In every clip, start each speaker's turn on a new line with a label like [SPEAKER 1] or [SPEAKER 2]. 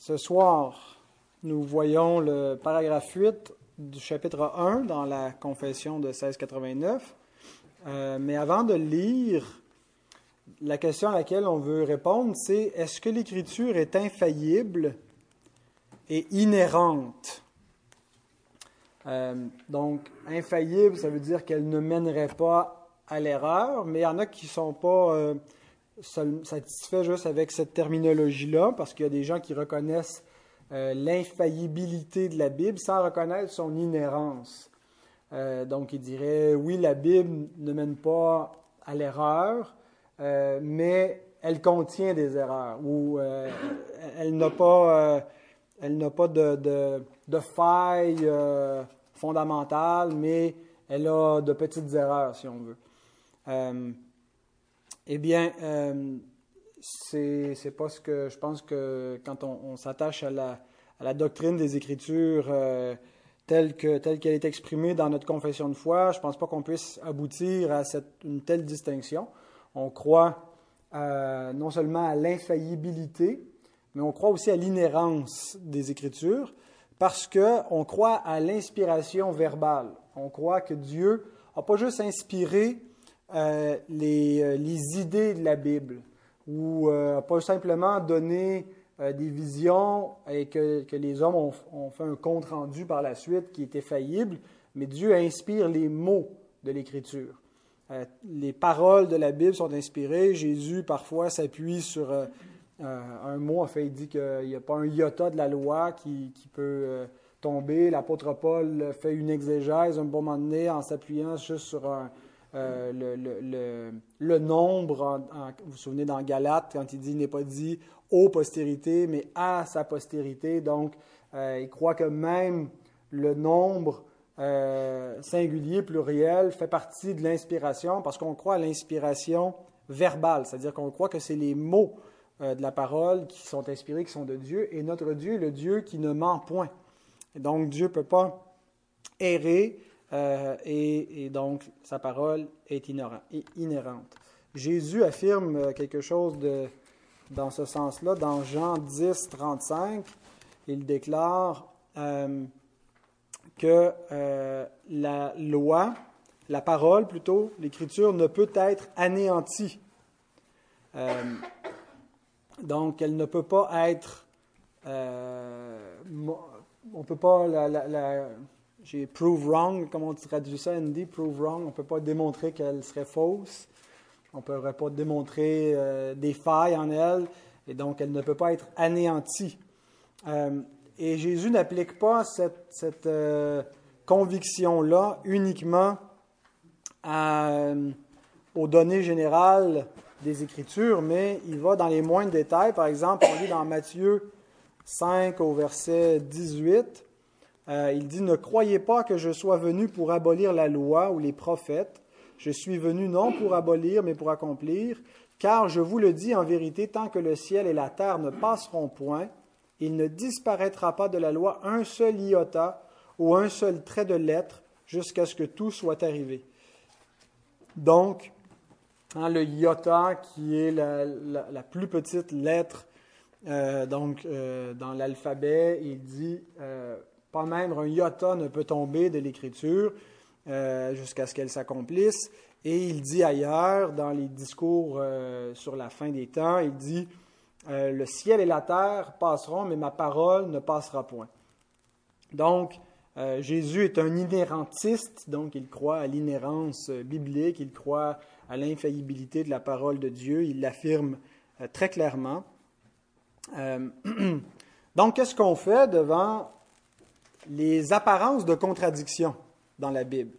[SPEAKER 1] Ce soir, nous voyons le paragraphe 8 du chapitre 1 dans la confession de 1689. Euh, mais avant de lire, la question à laquelle on veut répondre, c'est est-ce que l'Écriture est infaillible et inhérente? Euh, donc, infaillible, ça veut dire qu'elle ne mènerait pas à l'erreur, mais il y en a qui ne sont pas euh, satisfaits juste avec cette terminologie-là, parce qu'il y a des gens qui reconnaissent euh, l'infaillibilité de la Bible sans reconnaître son inhérence. Euh, donc, il dirait, oui, la Bible ne mène pas à l'erreur, euh, mais elle contient des erreurs, ou elle n'a pas, elle n'a pas de, de, de failles fondamentales, mais elle a de petites erreurs, si on veut. Eh bien, c'est c'est pas ce que je pense que quand on, s'attache à la, doctrine des Écritures euh, telle que telle qu'elle est exprimée dans notre confession de foi, je pense pas qu'on puisse aboutir à cette, une telle distinction. On croit euh, non seulement à l'infaillibilité, mais on croit aussi à l'inhérence des Écritures parce que on croit à l'inspiration verbale. On croit que Dieu n'a pas juste inspiré euh, les, les idées de la Bible, ou euh, pas simplement donner euh, des visions et que, les hommes ont, fait un compte rendu par la suite qui était faillible, mais Dieu inspire les mots de l'Écriture. Euh, les paroles de la Bible sont inspirées. Jésus, parfois, s'appuie sur un mot. En fait, il dit qu'il n'y a pas un iota de la loi qui, qui peut tomber. L'apôtre Paul fait une exégèse un bon moment donné en s'appuyant juste sur un, euh, le, le, le, nombre, vous vous souvenez dans Galate, quand il dit, il n'est pas dit aux postérités, mais à sa postérité. Donc, euh, il croit que même le nombre euh, singulier, pluriel, fait partie de l'inspiration parce qu'on croit à l'inspiration verbale, c'est-à-dire qu'on croit que c'est les mots de la parole qui sont inspirés, qui sont de Dieu, et notre Dieu est le Dieu qui ne ment point. Donc, Dieu ne peut pas errer, euh, et, donc sa parole est inhérente. Jésus affirme euh, quelque chose dans ce sens-là dans Jean 10, 35. Il déclare euh, que la loi, la parole plutôt, l'écriture ne peut être anéantie. donc elle ne peut pas être... on ne peut pas la j'ai prove wrong, comment on traduit ça, Andy? Prove wrong. On ne peut pas démontrer qu'elle serait fausse. On ne pourrait pas démontrer euh, des failles en elle. Et donc, elle ne peut pas être anéantie. Euh, et Jésus n'applique pas cette, euh, conviction-là uniquement aux données générales des Écritures, mais il va dans les moindres détails. Par exemple, on lit dans Matthieu 5 au verset 18. Euh, il dit, ne croyez pas que je sois venu pour abolir la loi ou les prophètes. Je suis venu non pour abolir, mais pour accomplir. Car je vous le dis en vérité, tant que le ciel et la terre ne passeront point, il ne disparaîtra pas de la loi un seul iota ou un seul trait de lettre jusqu'à ce que tout soit arrivé. Donc, hein, le iota, qui est la, plus petite lettre euh, donc, euh, dans l'alphabet, il dit pas même un iota ne peut tomber de l'Écriture euh, jusqu'à ce qu'elle s'accomplisse. Et il dit ailleurs, dans les discours euh, sur la fin des temps, il dit euh, Le ciel et la terre passeront, mais ma parole ne passera point. Donc, Jésus est un inhérentiste, donc il croit à l'inhérence biblique, il croit à l'infaillibilité de la parole de Dieu, il l'affirme très clairement. donc, qu'est-ce qu'on fait devant les apparences de contradiction dans la Bible.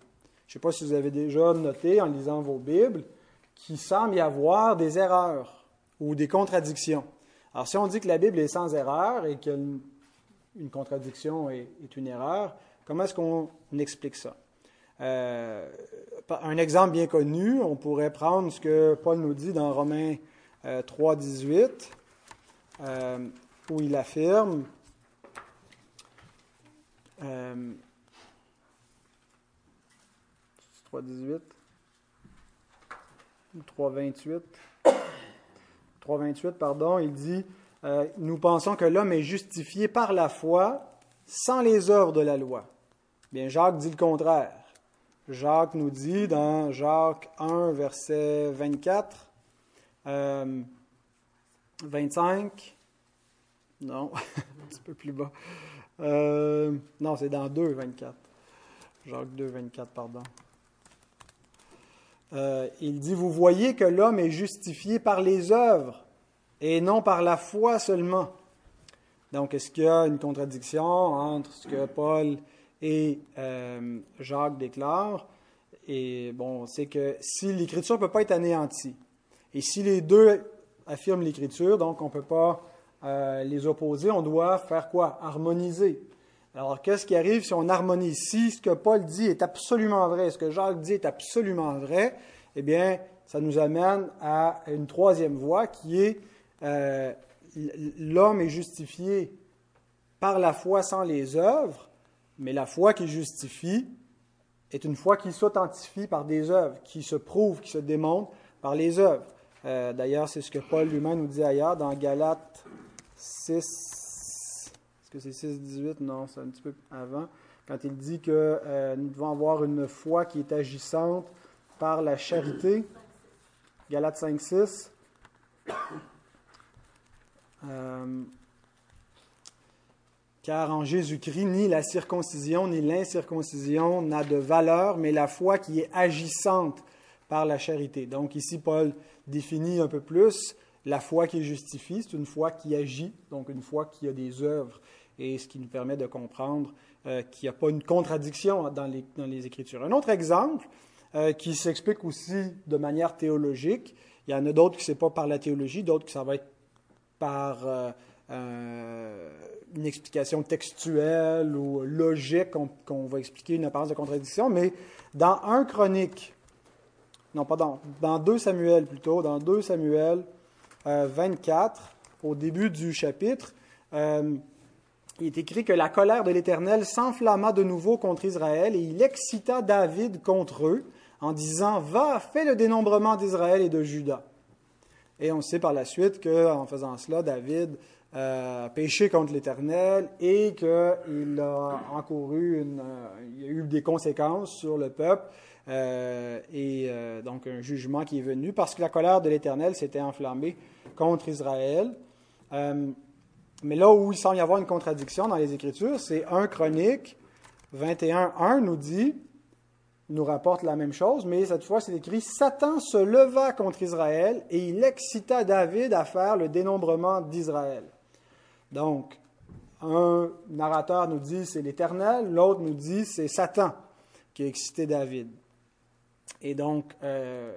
[SPEAKER 1] Je ne sais pas si vous avez déjà noté en lisant vos Bibles qu'il semble y avoir des erreurs ou des contradictions. Alors, si on dit que la Bible est sans erreur et qu'une contradiction est, une erreur, comment est-ce qu'on explique ça? Euh, un exemple bien connu, on pourrait prendre ce que Paul nous dit dans Romains 3, euh, 18, euh, où il affirme 3.18 ou 3.28. 3.28, pardon, il dit euh, nous pensons que l'homme est justifié par la foi sans les œuvres de la loi. Bien, Jacques dit le contraire. Jacques nous dit dans Jacques 1, verset 24, 25, euh, non, un petit peu plus bas. Euh, non, c'est dans 2, 24. Jacques 2, 24, pardon. il dit, vous voyez que l'homme est justifié par les œuvres et non par la foi seulement. Donc, est-ce qu'il y a une contradiction entre ce que Paul et euh, Jacques déclarent? Et bon, c'est que si l'Écriture ne peut pas être anéantie, et si les deux affirment l'Écriture, donc on ne peut pas euh, les opposer, on doit faire quoi? Harmoniser. Alors, qu'est-ce qui arrive si on harmonise? Si ce que Paul dit est absolument vrai, ce que Jacques dit est absolument vrai, eh bien, ça nous amène à une troisième voie qui est euh, l'homme est justifié par la foi sans les œuvres, mais la foi qui justifie est une foi qui s'authentifie par des œuvres, qui se prouve, qui se démontre par les œuvres. Euh, d'ailleurs, c'est ce que Paul lui-même nous dit ailleurs dans Galates 6. Est-ce que c'est 6, 18 Non, c'est un petit peu avant. Quand il dit que euh, nous devons avoir une foi qui est agissante par la charité. Galates 5, 6. Euh, car en Jésus-Christ, ni la circoncision ni l'incirconcision n'a de valeur, mais la foi qui est agissante par la charité. Donc ici, Paul définit un peu plus la foi qui est justifiée, c'est une foi qui agit, donc une foi qui a des œuvres, et ce qui nous permet de comprendre euh, qu'il n'y a pas une contradiction dans les, Écritures. Un autre exemple euh, qui s'explique aussi de manière théologique, il y en a d'autres qui ce n'est pas par la théologie, d'autres qui ça va être par euh, une explication textuelle ou logique qu'on va expliquer une apparence de contradiction, mais dans un chronique, non pas dans, dans 2 Samuel plutôt, dans 2 Samuel 24, euh, au début du chapitre, il est écrit que la colère de l'Éternel s'enflamma de nouveau contre Israël et il excita David contre eux en disant Va, fais le dénombrement d'Israël et de Juda. Et on sait par la suite qu'en faisant cela, David euh, péché contre l'Éternel et qu'il a encouru une, euh, a eu des conséquences sur le peuple euh, et donc un jugement qui est venu parce que la colère de l'Éternel s'était enflammée contre Israël. mais là où il semble y avoir une contradiction dans les Écritures, c'est 1 Chronique 21.1 nous dit nous rapporte la même chose, mais cette fois c'est écrit Satan se leva contre Israël et il excita David à faire le dénombrement d'Israël. Donc, un narrateur nous dit c'est l'Éternel, l'autre nous dit c'est Satan qui a excité David. Et donc, euh,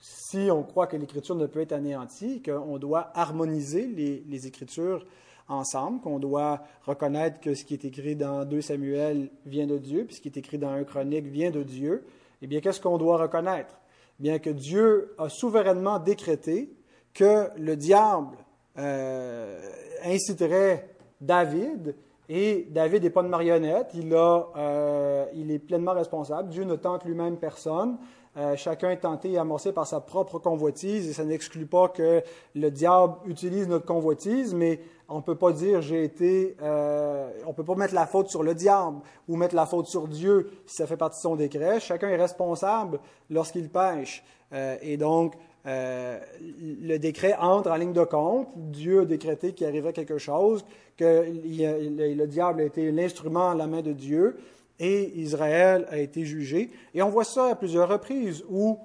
[SPEAKER 1] si on croit que l'Écriture ne peut être anéantie, qu'on doit harmoniser les, Écritures ensemble, qu'on doit reconnaître que ce qui est écrit dans 2 Samuel vient de Dieu, puis ce qui est écrit dans 1 Chronique vient de Dieu, eh bien, qu'est-ce qu'on doit reconnaître? Bien que Dieu a souverainement décrété que le diable euh, inciterait David, et David n'est pas une marionnette, il, a, euh, il est pleinement responsable. Dieu ne tente lui-même personne. Euh, chacun est tenté et amorcé par sa propre convoitise, et ça n'exclut pas que le diable utilise notre convoitise, mais on ne peut pas dire j'ai été, euh, on peut pas mettre la faute sur le diable ou mettre la faute sur Dieu si ça fait partie de son décret. Chacun est responsable lorsqu'il pêche. Euh, et donc, euh, le décret entre en ligne de compte. Dieu a décrété qu'il arriverait quelque chose, que le diable a été l'instrument à la main de Dieu et Israël a été jugé. Et on voit ça à plusieurs reprises où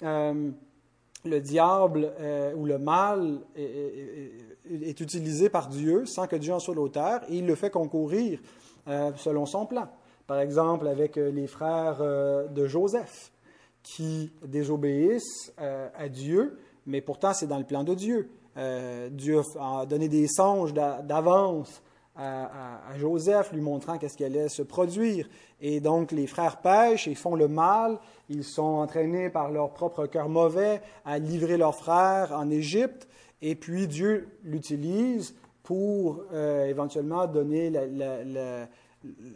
[SPEAKER 1] le diable ou le mal est utilisé par Dieu sans que Dieu en soit l'auteur et il le fait concourir euh, selon son plan. Par exemple, avec euh, les frères euh, de Joseph qui désobéissent à Dieu, mais pourtant c'est dans le plan de Dieu. Dieu a donné des songes d'avance à, Joseph, lui montrant qu'est-ce qui allait se produire. Et donc les frères pêchent et font le mal. Ils sont entraînés par leur propre cœur mauvais à livrer leurs frères en Égypte. Et puis Dieu l'utilise pour euh, éventuellement donner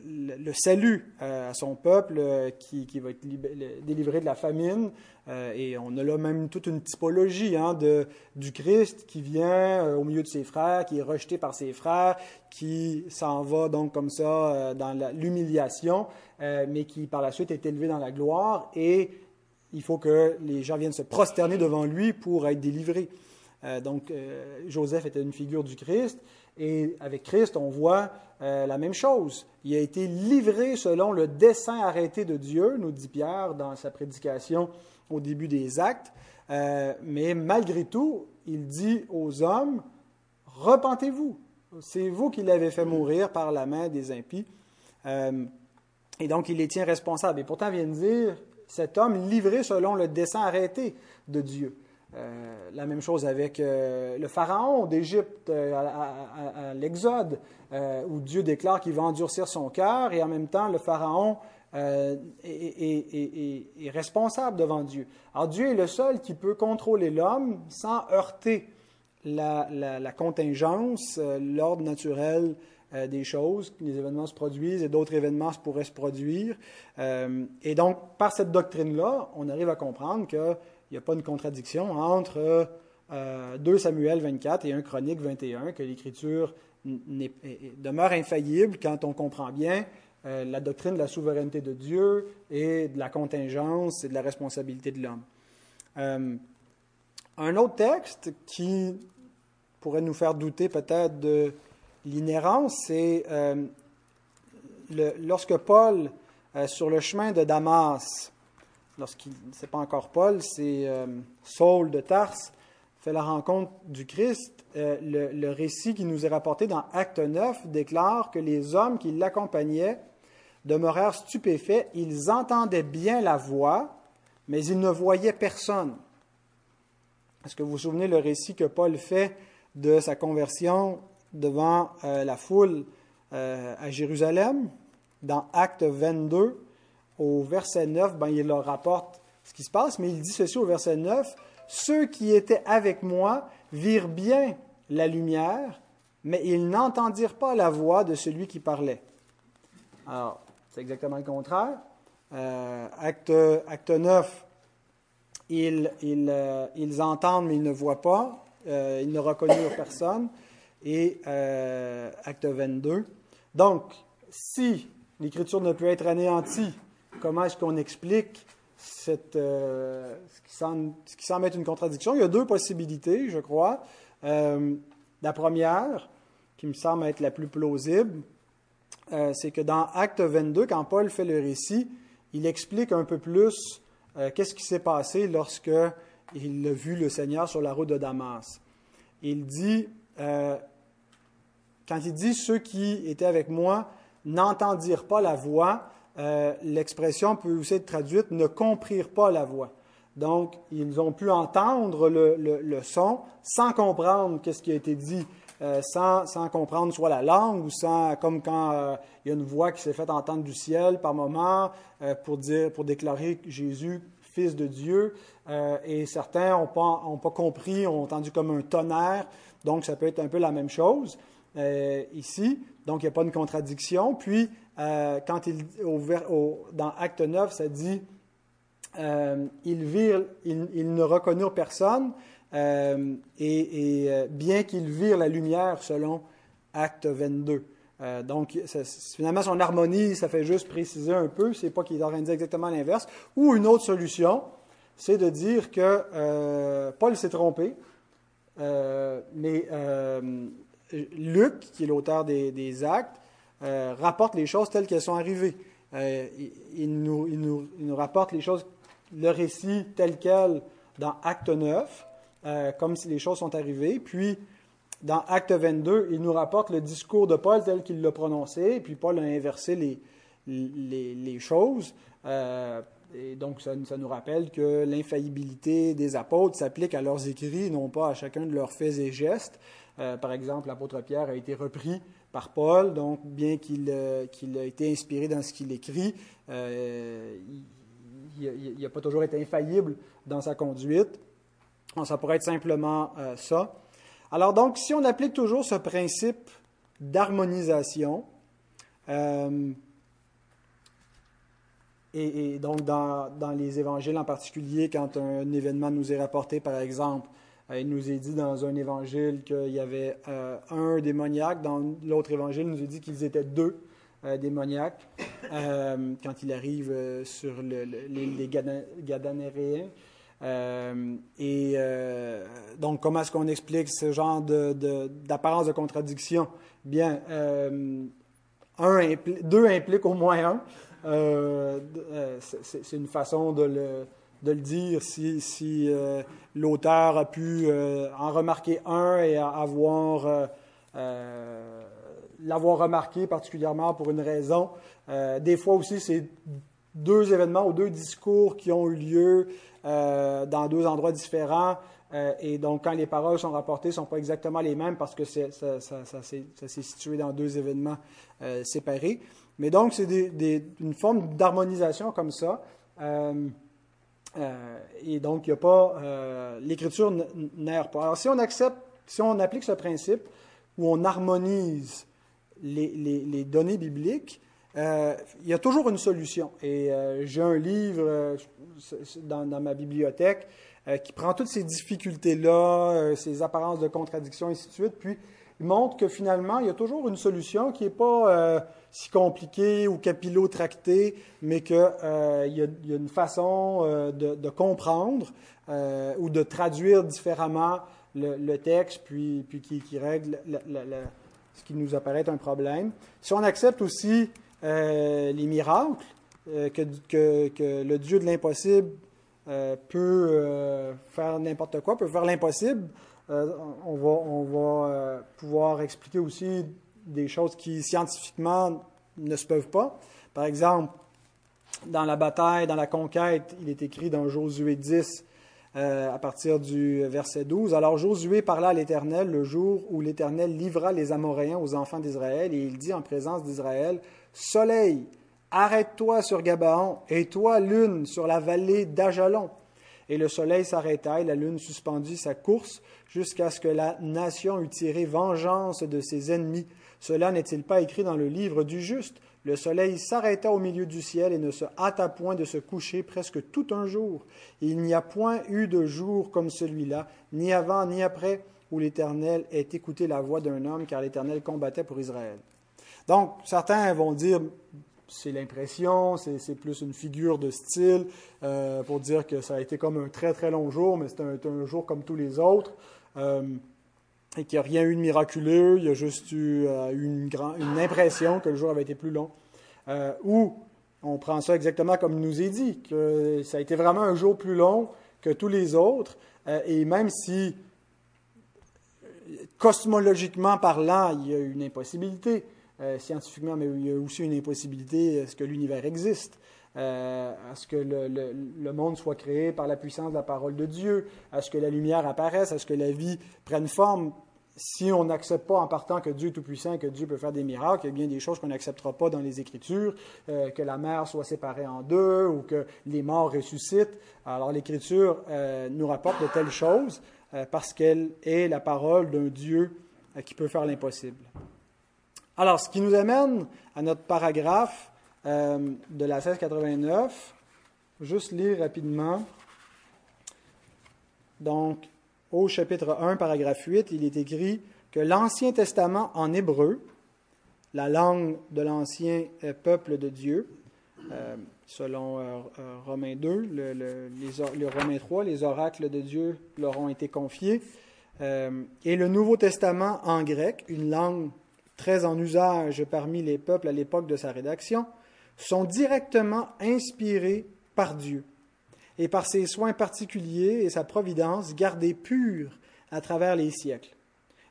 [SPEAKER 1] le, salut à son peuple qui, va être délivré de la famine. et on a là même toute une typologie hein, de, du Christ qui vient au milieu de ses frères, qui est rejeté par ses frères, qui s'en va donc comme ça dans l'humiliation, mais qui par la suite est élevé dans la gloire. Et il faut que les gens viennent se prosterner devant lui pour être délivrés. Euh, donc, euh, Joseph était une figure du Christ, et avec Christ, on voit euh, la même chose. Il a été livré selon le dessein arrêté de Dieu, nous dit Pierre dans sa prédication au début des actes, mais malgré tout, il dit aux hommes, repentez-vous. C'est vous qui l'avez fait mourir par la main des impies. et donc, il les tient responsables. Et pourtant, vient de dire, cet homme livré selon le dessein arrêté de Dieu. Euh, la même chose avec euh, le pharaon d'Égypte euh, à, l'Exode, où Dieu déclare qu'il va endurcir son cœur et en même temps le pharaon est, responsable devant Dieu. Alors Dieu est le seul qui peut contrôler l'homme sans heurter la, la contingence, l'ordre naturel des choses. Les événements se produisent et d'autres événements pourraient se produire. et donc, par cette doctrine-là, on arrive à comprendre que il n'y a pas une contradiction entre 2 euh, Samuel 24 et 1 Chronique 21, que l'Écriture demeure infaillible quand on comprend bien euh, la doctrine de la souveraineté de Dieu et de la contingence et de la responsabilité de l'homme. Euh, un autre texte qui pourrait nous faire douter peut-être de l'inhérence, c'est lorsque Paul, sur le chemin de Damas, lorsqu'il n'est pas encore Paul, c'est euh, Saul de Tarse, fait la rencontre du Christ. Euh, le, récit qui nous est rapporté dans Acte 9 déclare que les hommes qui l'accompagnaient demeurèrent stupéfaits. Ils entendaient bien la voix, mais ils ne voyaient personne. Est-ce que vous vous souvenez le récit que Paul fait de sa conversion devant euh, la foule à Jérusalem dans Acte 22? Au verset 9, ben, il leur rapporte ce qui se passe, mais il dit ceci au verset 9, Ceux qui étaient avec moi virent bien la lumière, mais ils n'entendirent pas la voix de celui qui parlait. Alors, c'est exactement le contraire. Euh, acte, acte 9, ils, ils, euh, ils, entendent, mais ils ne voient pas. Euh, ils ne reconnurent personne. Et acte 22. Donc, si l'Écriture ne peut être anéantie comment est-ce qu'on explique cette, euh, ce, qui semble, être une contradiction. Il y a deux possibilités, je crois. Euh, la première, qui me semble être la plus plausible, euh, c'est que dans Acte 22, quand Paul fait le récit, il explique un peu plus qu'est-ce qui s'est passé lorsque il a vu le Seigneur sur la route de Damas. Il dit, quand il dit ceux qui étaient avec moi n'entendirent pas la voix, euh, l'expression peut aussi être traduite ne comprirent pas la voix. Donc, ils ont pu entendre le, son sans comprendre qu'est-ce qui a été dit, euh, sans, comprendre soit la langue ou sans, comme quand euh, il y a une voix qui s'est faite entendre du ciel par moment pour dire, pour déclarer Jésus fils de Dieu, et certains n'ont pas, ont pas compris, ont entendu comme un tonnerre. Donc, ça peut être un peu la même chose ici. Donc, il n'y a pas une contradiction. Puis, euh, quand il, dans Acte 9, ça dit euh, ils, ne reconnurent personne, euh, et, bien qu'ils virent la lumière selon Acte 22. donc, finalement, son harmonie, ça fait juste préciser un peu, c'est pas qu'il est dire exactement l'inverse. Ou une autre solution, c'est de dire que Paul s'est trompé, mais Luc, qui est l'auteur des Actes, euh, rapporte les choses telles qu'elles sont arrivées. Euh, il, nous, il, nous, il, nous, rapporte les choses, le récit tel quel dans Acte 9, euh, comme si les choses sont arrivées. Puis, dans Acte 22, il nous rapporte le discours de Paul tel qu'il l'a prononcé, puis Paul a inversé les, les, les choses. et donc, ça, ça, nous rappelle que l'infaillibilité des apôtres s'applique à leurs écrits, non pas à chacun de leurs faits et gestes. par exemple, l'apôtre Pierre a été repris par Paul, donc bien qu'il euh, qu'il ait été inspiré dans ce qu'il écrit, euh, il n'a pas toujours été infaillible dans sa conduite. ça pourrait être simplement euh, ça. Alors donc, si on applique toujours ce principe d'harmonisation, et, donc, dans, les évangiles en particulier, quand un événement nous est rapporté, par exemple, il nous est dit dans un évangile qu'il y avait euh, un démoniaque, dans l'autre évangile, il nous est dit qu'ils étaient deux démoniaques quand il arrive sur l'île des Gadanéréens. et donc, comment est-ce qu'on explique ce genre d'apparence de, de, contradiction? Bien, deux implique au moins un. Euh, euh, c'est une façon de le, de le dire si, euh, l'auteur a pu en remarquer un et avoir l'avoir remarqué particulièrement pour une raison. des fois aussi, c'est deux événements ou deux discours qui ont eu lieu dans deux endroits différents. et donc, quand les paroles sont rapportées, ne sont pas exactement les mêmes parce que ça, ça, ça s'est situé dans deux événements séparés. Mais donc, c'est une forme d'harmonisation comme ça. Euh, euh, et donc, il n'y a pas. Euh, l'écriture n'erre pas. Alors, si on accepte, si on applique ce principe où on harmonise les, données bibliques, il y a toujours une solution. Et j'ai un livre dans, ma bibliothèque qui prend toutes ces difficultés-là, ces apparences de contradiction, et ainsi de suite, puis il montre que finalement, il y a toujours une solution qui n'est pas si compliqué ou capillotracté, mais qu'il euh, y, a une façon euh, de, comprendre euh, ou de traduire différemment le, texte, puis, qui, règle ce qui nous apparaît un problème. Si on accepte aussi les miracles, que, le Dieu de l'impossible peut faire n'importe quoi, peut faire l'impossible, on va pouvoir expliquer aussi des choses qui scientifiquement ne se peuvent pas. Par exemple, dans la bataille, dans la conquête, il est écrit dans Josué 10, euh, à partir du verset 12. Alors Josué parla à l'Éternel le jour où l'Éternel livra les Amoréens aux enfants d'Israël, et il dit en présence d'Israël, Soleil, arrête-toi sur Gabaon, et toi, lune, sur la vallée d'Ajalon. Et le soleil s'arrêta, et la lune suspendit sa course, jusqu'à ce que la nation eût tiré vengeance de ses ennemis cela n'est-il pas écrit dans le livre du juste? Le soleil s'arrêta au milieu du ciel et ne se hâta point de se coucher presque tout un jour. il n'y a point eu de jour comme celui-là, ni avant ni après, où l'Éternel ait écouté la voix d'un homme, car l'Éternel combattait pour Israël. Donc, certains vont dire, c'est l'impression, c'est plus une figure de style, euh, pour dire que ça a été comme un très très long jour, mais c'est un, jour comme tous les autres. Euh, et qu'il n'y a rien eu de miraculeux, il y a juste eu euh, une, impression que le jour avait été plus long. Euh, ou on prend ça exactement comme il nous est dit, que ça a été vraiment un jour plus long que tous les autres, euh, et même si cosmologiquement parlant, il y a une impossibilité, scientifiquement, mais il y a aussi une impossibilité à ce que l'univers existe. à ce que le, monde soit créé par la puissance de la parole de Dieu, à ce que la lumière apparaisse, à ce que la vie prenne forme si on n'accepte pas en partant que Dieu est tout-puissant que Dieu peut faire des miracles, il y a bien des choses qu'on n'acceptera pas dans les Écritures, euh, que la mer soit séparée en deux ou que les morts ressuscitent. Alors l'Écriture euh, nous rapporte de telles choses euh, parce qu'elle est la parole d'un Dieu qui peut faire l'impossible. Alors, ce qui nous amène à notre paragraphe de la 1689, juste lire rapidement. Donc, au chapitre 1, paragraphe 8, il est écrit que l'Ancien Testament en hébreu, la langue de l'ancien euh, peuple de Dieu, euh, selon euh, Romains 2, le, les, Romains 3, les oracles de Dieu leur ont été confiés, et le Nouveau Testament en grec, une langue très en usage parmi les peuples à l'époque de sa rédaction, sont directement inspirés par Dieu et par ses soins particuliers et sa providence gardés purs à travers les siècles.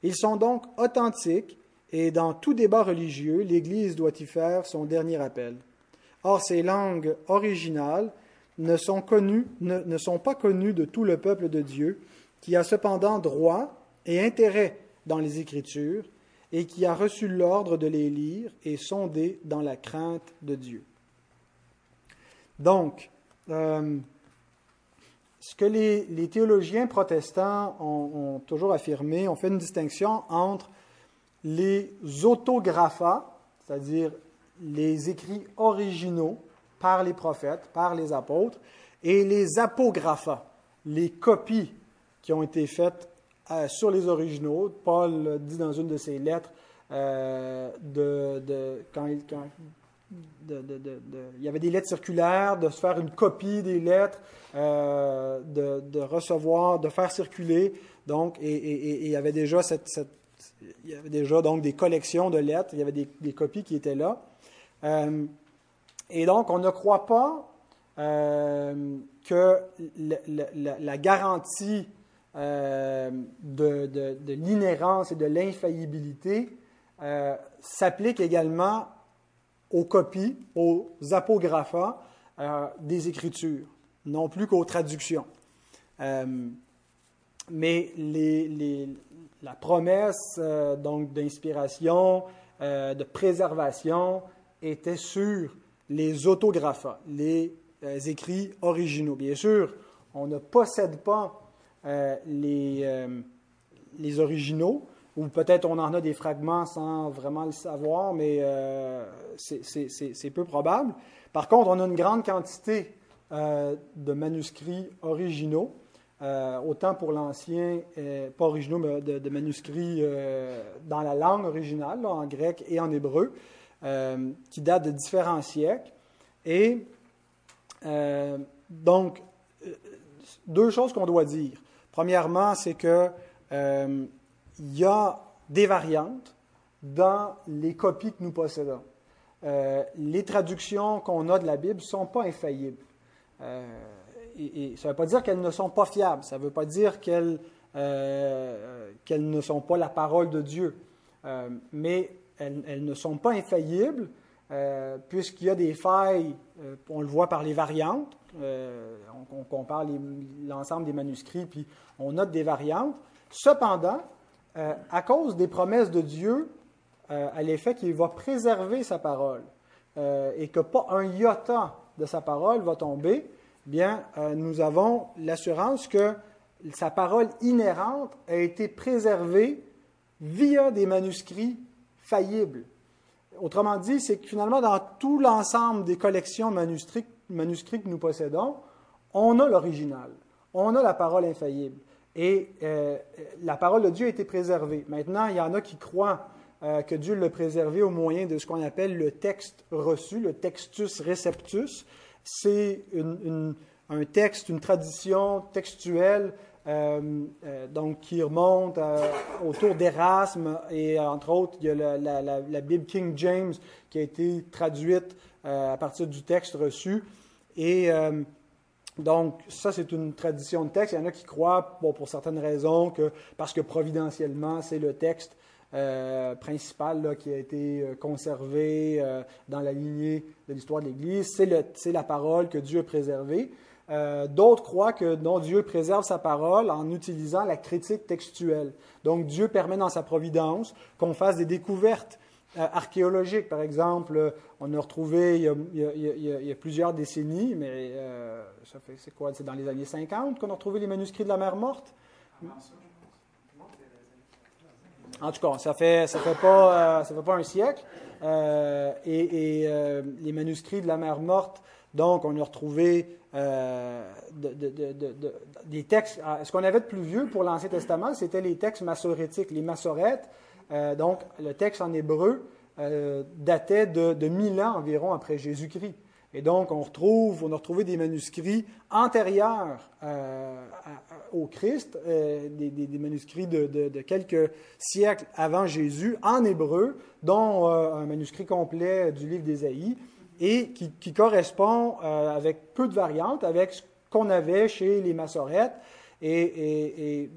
[SPEAKER 1] Ils sont donc authentiques et dans tout débat religieux, l'Église doit y faire son dernier appel. Or, ces langues originales ne sont, connues, ne, sont pas connues de tout le peuple de Dieu, qui a cependant droit et intérêt dans les Écritures et qui a reçu l'ordre de les lire et sonder dans la crainte de Dieu. Donc, euh, ce que les, théologiens protestants ont, toujours affirmé, on fait une distinction entre les autographa, c'est-à-dire les écrits originaux par les prophètes, par les apôtres, et les apographa, les copies qui ont été faites euh, sur les originaux. Paul dit dans une de ses lettres euh, de, de, quand, il, il y avait des lettres circulaires, de se faire une copie des lettres, euh, de, recevoir, de faire circuler. Donc, et, il y avait déjà déjà donc des collections de lettres, il y avait des, copies qui étaient là. Euh, et donc, on ne croit pas euh, que la, garantie de, de l'inhérence et de l'infaillibilité s'applique également aux copies, aux apographas euh, des Écritures, non plus qu'aux traductions. Euh, mais la promesse euh, donc d'inspiration, de préservation était sur les autographas, les écrits originaux. Bien sûr, on ne possède pas les originaux, ou peut-être on en a des fragments sans vraiment le savoir, mais euh, c'est peu probable. Par contre, on a une grande quantité euh, de manuscrits originaux, euh, autant pour l'ancien, pas originaux, mais de, manuscrits dans la langue originale, en grec et en hébreu, qui datent de différents siècles. Et donc, deux choses qu'on doit dire. Premièrement, c'est que il y a des variantes dans les copies que nous possédons. Euh, les traductions qu'on a de la Bible ne sont pas infaillibles. Euh, ça ne veut pas dire qu'elles ne sont pas fiables, ça ne veut pas dire qu'elles euh, ne sont pas la parole de Dieu, mais elles, ne sont pas infaillibles puisqu'il y a des failles, on le voit par les variantes, on, on, compare l'ensemble des manuscrits, puis on note des variantes. Cependant, euh, à cause des promesses de Dieu, euh, à l'effet qu'il va préserver sa parole euh, et que pas un iota de sa parole va tomber, bien, nous avons l'assurance que sa parole inhérente a été préservée via des manuscrits faillibles. Autrement dit, c'est que finalement, dans tout l'ensemble des collections de manuscrits, manuscrits que nous possédons, on a l'original, on a la parole infaillible. Et euh, la parole de Dieu a été préservée. Maintenant, il y en a qui croient euh, que Dieu l'a préservée au moyen de ce qu'on appelle le texte reçu, le textus receptus. C'est un texte, une tradition textuelle euh, donc qui remonte autour d'Erasme et entre autres, il y a la, la, Bible King James qui a été traduite à partir du texte reçu. Et donc, ça, c'est une tradition de texte. Il y en a qui croient, pour certaines raisons, que parce que providentiellement, c'est le texte euh, principal qui a été euh, conservé euh, dans la lignée de l'histoire de l'Église, c'est la parole que Dieu a préservée. D'autres croient que Dieu préserve sa parole en utilisant la critique textuelle. Donc, Dieu permet dans sa providence qu'on fasse des découvertes archéologiques. Par exemple, euh, on a retrouvé il y a, plusieurs décennies, mais euh, ça fait, c'est quoi, c'est dans les années 50 qu'on a retrouvé les manuscrits de la mer morte? En tout cas, ça fait, ça fait pas, fait pas un siècle. et, les manuscrits de la mer morte, donc, on a retrouvé des textes. Ce qu'on avait de plus vieux pour l'Ancien Testament, c'était les textes massorétiques, les massorètes, euh, donc, le texte en hébreu euh, datait de, de 1000 ans environ après Jésus-Christ. Et donc, on, retrouve, on a retrouvé des manuscrits antérieurs euh, au Christ, des, manuscrits de, quelques siècles avant Jésus, en hébreu, dont un manuscrit complet du livre d'Ésaïe, et qui, correspond avec peu de variantes avec ce qu'on avait chez les massorettes et,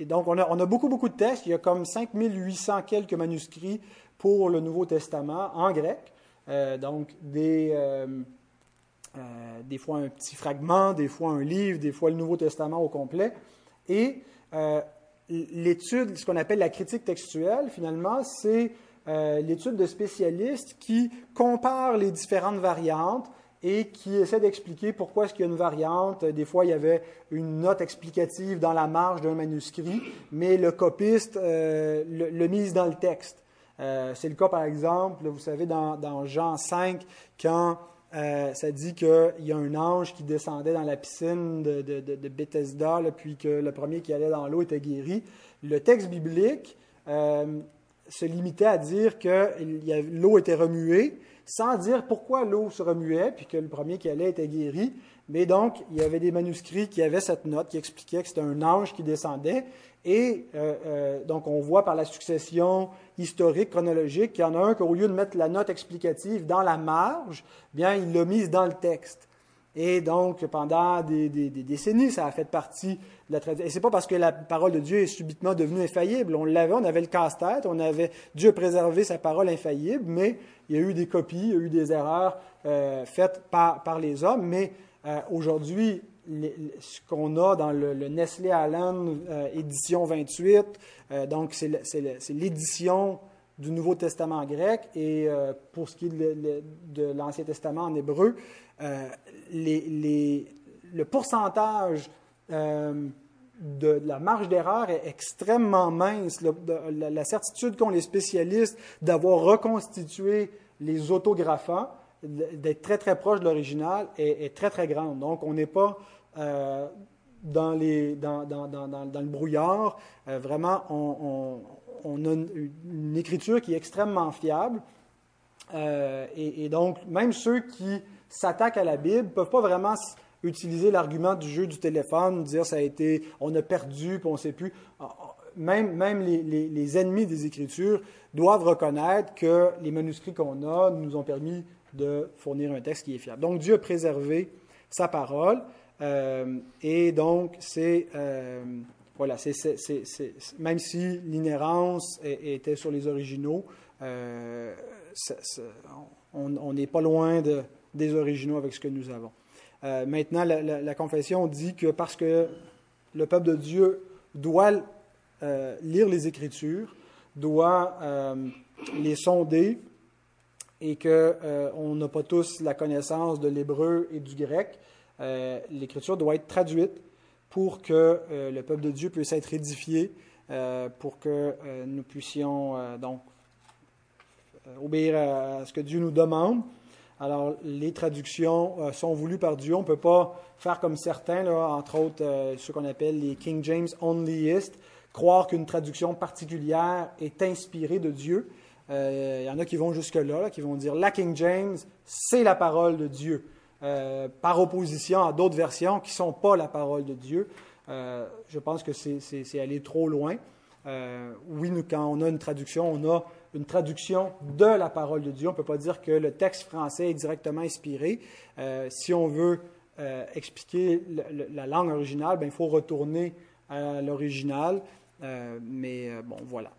[SPEAKER 1] donc, on a, beaucoup, beaucoup de textes. Il y a comme 5800 quelques manuscrits pour le Nouveau Testament en grec. Euh, donc, des, euh, euh, des fois un petit fragment, des fois un livre, des fois le Nouveau Testament au complet. Et l'étude, ce qu'on appelle la critique textuelle, finalement, c'est l'étude de spécialistes qui comparent les différentes variantes et qui essaie d'expliquer pourquoi est-ce qu'il y a une variante. Des fois, il y avait une note explicative dans la marge d'un manuscrit, mais le copiste euh, le, mise dans le texte. c'est le cas, par exemple, vous savez, dans, Jean 5, quand ça dit qu'il y a un ange qui descendait dans la piscine de, de Bethesda, puis que le premier qui allait dans l'eau était guéri. Le texte biblique se limitait à dire que l'eau était remuée, sans dire pourquoi l'eau se remuait, puis que le premier qui allait était guéri. Mais donc, il y avait des manuscrits qui avaient cette note qui expliquait que c'était un ange qui descendait. Et euh, euh, donc, on voit par la succession historique, chronologique, qu'il y en a un qu'au lieu de mettre la note explicative dans la marge, bien, il l'a mise dans le texte. Et donc, pendant des, décennies, ça a fait partie de la tradition. Et c'est pas parce que la parole de Dieu est subitement devenue infaillible. On l'avait, on avait le casse-tête, on avait Dieu préservé sa parole infaillible, mais il y a eu des copies, il y a eu des erreurs euh, faites par, les hommes. Mais euh, aujourd'hui, ce qu'on a dans le, Nestlé Allen euh, édition 28, donc c'est l'édition du Nouveau Testament grec et pour ce qui est de l'Ancien Testament en hébreu, euh, le pourcentage euh, de, la marge d'erreur est extrêmement mince. la, certitude qu'ont les spécialistes d'avoir reconstitué les autographants, d'être très très proche de l'original, est, très très grande. Donc, on n'est pas euh, dans, le brouillard. vraiment, on, on, a une, écriture qui est extrêmement fiable. Et, et, donc, même ceux qui s'attaquent à la Bible ne peuvent pas vraiment utiliser l'argument du jeu du téléphone, dire ça a été, on a perdu, puis on ne sait plus. Ah, ah, même, même les, les, ennemis des Écritures doivent reconnaître que les manuscrits qu'on a nous ont permis de fournir un texte qui est fiable. Donc Dieu a préservé sa parole, euh, et donc c'est euh, voilà, c'est, même si l'inhérence était sur les originaux, euh, on n'est pas loin de, des originaux avec ce que nous avons. Euh, maintenant, la, confession dit que parce que le peuple de Dieu doit euh, lire les Écritures, doit euh, les sonder, et qu'on n'a pas tous la connaissance de l'hébreu et du grec, l'Écriture doit être traduite pour que le peuple de Dieu puisse être édifié, pour que nous puissions donc obéir à ce que Dieu nous demande. Alors, les traductions euh, sont voulues par Dieu. On ne peut pas faire comme certains, entre autres euh, ceux qu'on appelle les King James Onlyistes, croire qu'une traduction particulière est inspirée de Dieu. Euh, il y en a qui vont jusque-là, qui vont dire la King James, c'est la parole de Dieu, par opposition à d'autres versions qui ne sont pas la parole de Dieu. je pense que c'est aller trop loin. oui, nous, quand on a une traduction, on a une traduction de la parole de Dieu. On ne peut pas dire que le texte français est directement inspiré. Euh, si on veut euh, expliquer la langue originale, ben, il faut retourner à l'original. Euh, mais bon, voilà.